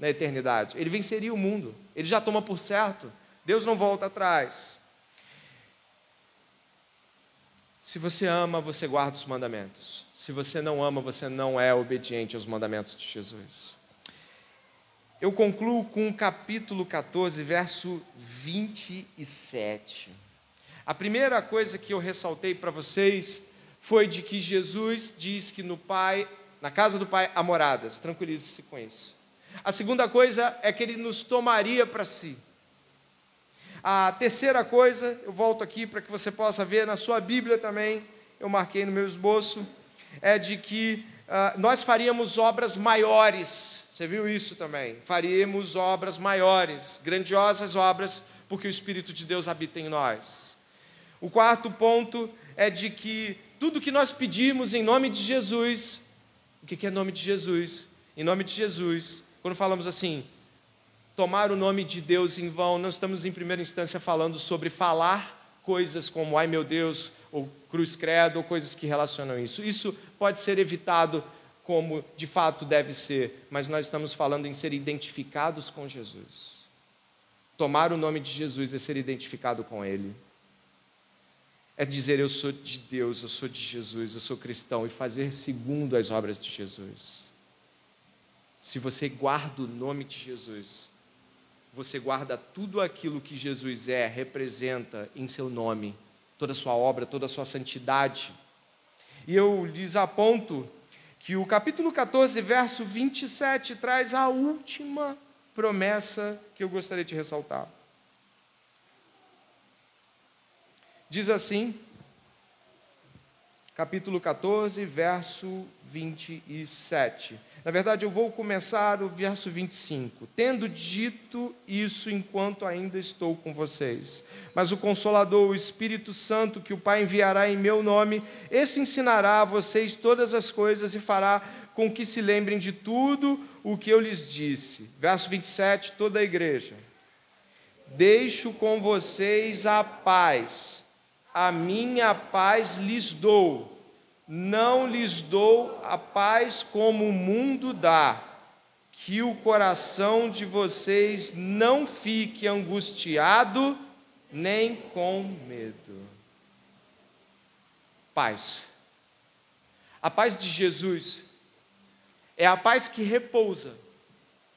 na eternidade. Ele venceria o mundo. Ele já toma por certo. Deus não volta atrás. Se você ama, você guarda os mandamentos. Se você não ama, você não é obediente aos mandamentos de Jesus. Eu concluo com o capítulo 14, verso 27. A primeira coisa que eu ressaltei para vocês foi de que Jesus diz que no Pai, na casa do Pai há moradas. Tranquilize-se com isso. A segunda coisa é que ele nos tomaria para si. A terceira coisa, eu volto aqui para que você possa ver na sua Bíblia também, eu marquei no meu esboço, é de que uh, nós faríamos obras maiores. Você viu isso também? Faríamos obras maiores, grandiosas obras, porque o Espírito de Deus habita em nós. O quarto ponto é de que tudo que nós pedimos em nome de Jesus, o que é nome de Jesus? Em nome de Jesus, quando falamos assim, tomar o nome de Deus em vão, não estamos em primeira instância falando sobre falar coisas como ai meu Deus, ou cruz credo, ou coisas que relacionam isso. Isso pode ser evitado como de fato deve ser, mas nós estamos falando em ser identificados com Jesus. Tomar o nome de Jesus é ser identificado com Ele. É dizer eu sou de Deus, eu sou de Jesus, eu sou cristão e fazer segundo as obras de Jesus. Se você guarda o nome de Jesus, você guarda tudo aquilo que Jesus é, representa em seu nome, toda a sua obra, toda a sua santidade. E eu lhes aponto que o capítulo 14, verso 27, traz a última promessa que eu gostaria de ressaltar. Diz assim, capítulo 14, verso 27. Na verdade, eu vou começar o verso 25. Tendo dito isso enquanto ainda estou com vocês. Mas o Consolador, o Espírito Santo, que o Pai enviará em meu nome, esse ensinará a vocês todas as coisas e fará com que se lembrem de tudo o que eu lhes disse. Verso 27, toda a igreja. Deixo com vocês a paz, a minha paz lhes dou não lhes dou a paz como o mundo dá, que o coração de vocês não fique angustiado nem com medo. Paz. A paz de Jesus é a paz que repousa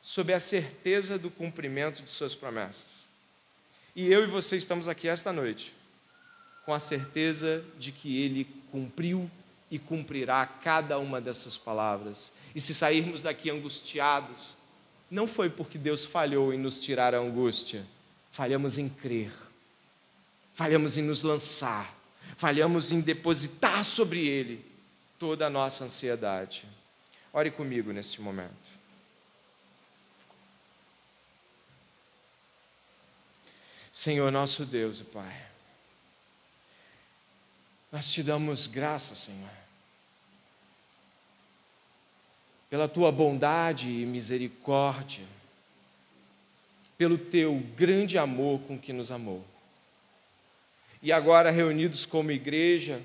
sob a certeza do cumprimento de Suas promessas. E eu e você estamos aqui esta noite com a certeza de que Ele cumpriu e cumprirá cada uma dessas palavras. E se sairmos daqui angustiados, não foi porque Deus falhou em nos tirar a angústia, falhamos em crer, falhamos em nos lançar, falhamos em depositar sobre Ele toda a nossa ansiedade. Ore comigo neste momento. Senhor nosso Deus e Pai, nós te damos graça, Senhor, pela tua bondade e misericórdia, pelo teu grande amor com que nos amou. E agora, reunidos como igreja,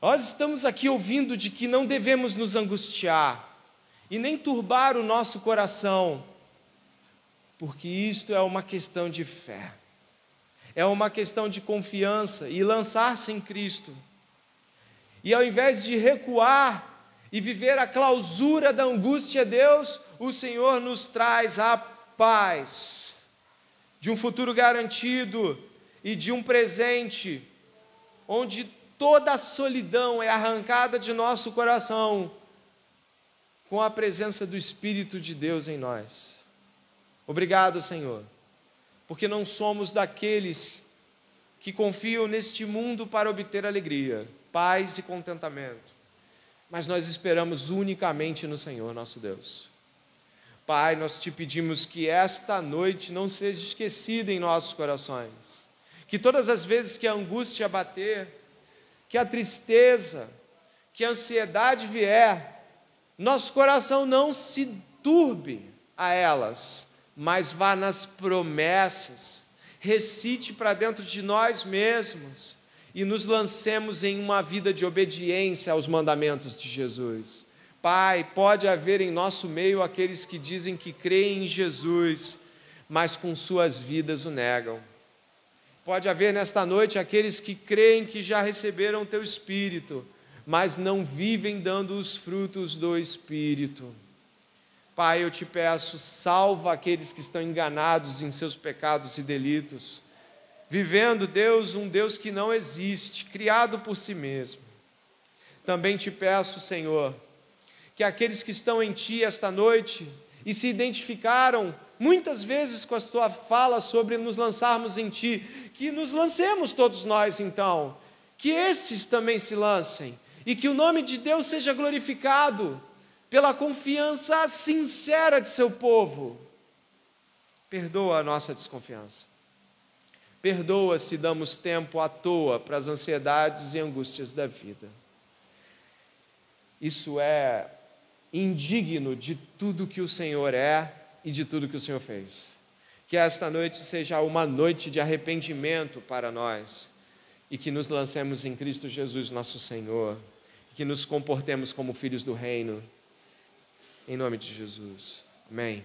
nós estamos aqui ouvindo de que não devemos nos angustiar e nem turbar o nosso coração, porque isto é uma questão de fé, é uma questão de confiança e lançar-se em Cristo. E ao invés de recuar e viver a clausura da angústia, Deus, o Senhor nos traz a paz de um futuro garantido e de um presente onde toda a solidão é arrancada de nosso coração com a presença do Espírito de Deus em nós. Obrigado, Senhor, porque não somos daqueles que confiam neste mundo para obter alegria, paz e contentamento, mas nós esperamos unicamente no Senhor, nosso Deus. Pai, nós te pedimos que esta noite não seja esquecida em nossos corações, que todas as vezes que a angústia bater, que a tristeza, que a ansiedade vier, nosso coração não se turbe a elas, mas vá nas promessas, recite para dentro de nós mesmos e nos lancemos em uma vida de obediência aos mandamentos de Jesus. Pai, pode haver em nosso meio aqueles que dizem que creem em Jesus, mas com suas vidas o negam. Pode haver nesta noite aqueles que creem que já receberam teu Espírito, mas não vivem dando os frutos do Espírito. Pai, eu te peço, salva aqueles que estão enganados em seus pecados e delitos, vivendo, Deus, um Deus que não existe, criado por si mesmo. Também te peço, Senhor, que aqueles que estão em Ti esta noite e se identificaram muitas vezes com a tua fala sobre nos lançarmos em Ti, que nos lancemos todos nós então, que estes também se lancem e que o nome de Deus seja glorificado pela confiança sincera de seu povo. Perdoa a nossa desconfiança. Perdoa se damos tempo à toa para as ansiedades e angústias da vida. Isso é indigno de tudo que o Senhor é e de tudo que o Senhor fez. Que esta noite seja uma noite de arrependimento para nós e que nos lancemos em Cristo Jesus, nosso Senhor, que nos comportemos como filhos do Reino. Em nome de Jesus. Amém.